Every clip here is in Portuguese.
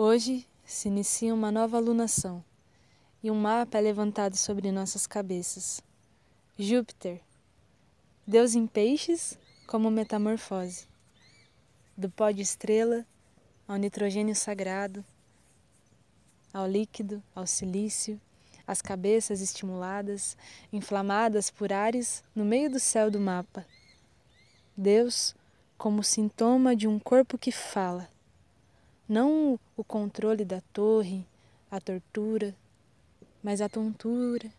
Hoje se inicia uma nova alunação e um mapa é levantado sobre nossas cabeças. Júpiter, Deus em peixes como metamorfose, do pó de estrela ao nitrogênio sagrado, ao líquido, ao silício, as cabeças estimuladas, inflamadas por ares no meio do céu do mapa. Deus como sintoma de um corpo que fala não o controle da torre, a tortura, mas a tontura,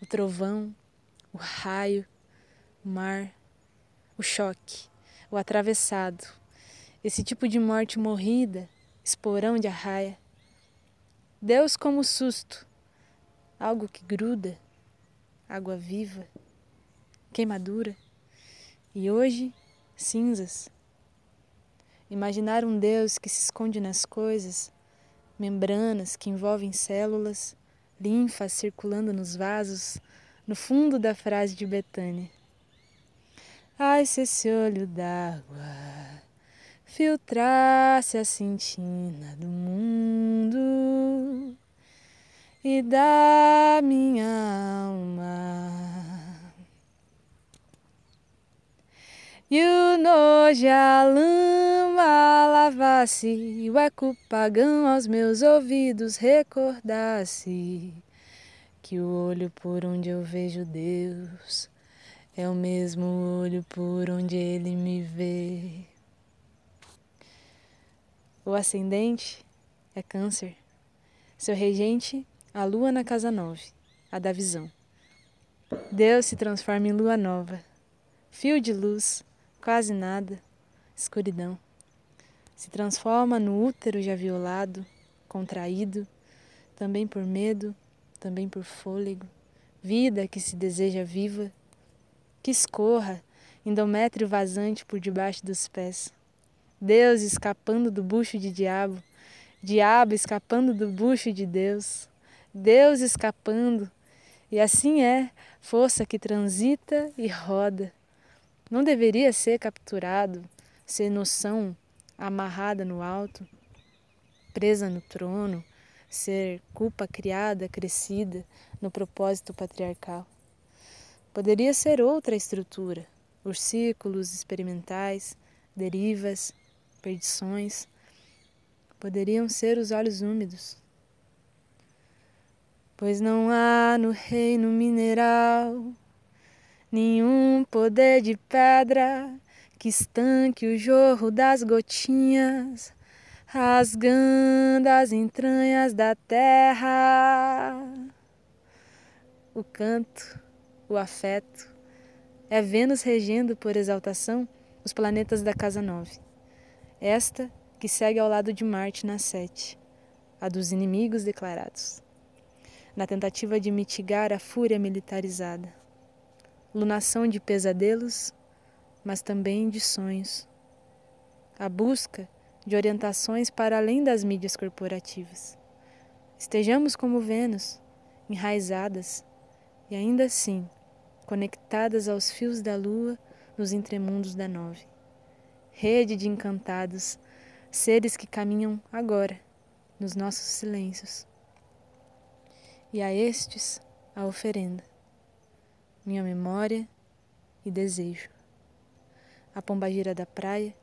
o trovão, o raio, o mar, o choque, o atravessado, esse tipo de morte morrida, esporão de arraia. Deus como susto, algo que gruda, água viva, queimadura, e hoje cinzas. Imaginar um Deus que se esconde nas coisas, membranas que envolvem células, linfas circulando nos vasos, no fundo da frase de Betânia. Ai, se esse olho d'água filtrasse a cintina do mundo e da minha alma. E o nojo a lama lavasse, o eco pagão aos meus ouvidos recordasse que o olho por onde eu vejo Deus é o mesmo olho por onde ele me vê. O ascendente é Câncer. Seu regente, a lua na casa nove, a da visão. Deus se transforma em lua nova, fio de luz quase nada, escuridão. Se transforma no útero já violado, contraído, também por medo, também por fôlego, vida que se deseja viva, que escorra, endométrio vazante por debaixo dos pés. Deus escapando do bucho de diabo, diabo escapando do bucho de Deus, Deus escapando, e assim é, força que transita e roda não deveria ser capturado, ser noção amarrada no alto, presa no trono, ser culpa criada, crescida no propósito patriarcal. Poderia ser outra estrutura, os círculos experimentais, derivas, perdições. Poderiam ser os olhos úmidos. Pois não há no reino mineral nenhum poder de pedra que estanque o jorro das gotinhas, rasgando as entranhas da terra. O canto, o afeto, é Vênus regendo por exaltação os planetas da casa nove. Esta que segue ao lado de Marte na sete, a dos inimigos declarados, na tentativa de mitigar a fúria militarizada lunação de pesadelos, mas também de sonhos. A busca de orientações para além das mídias corporativas. Estejamos como Vênus, enraizadas e ainda assim conectadas aos fios da lua nos entremundos da nove. Rede de encantados, seres que caminham agora nos nossos silêncios. E a estes a oferenda minha memória e desejo. A pombagira da praia,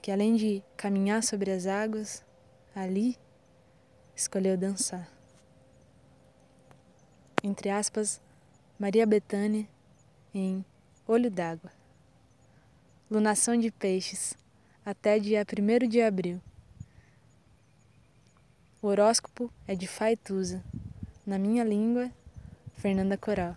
que além de caminhar sobre as águas, ali escolheu dançar. Entre aspas, Maria Bethânia em Olho d'Água. Lunação de peixes até dia 1 de abril. O horóscopo é de Faituza, na minha língua, Fernanda Coral.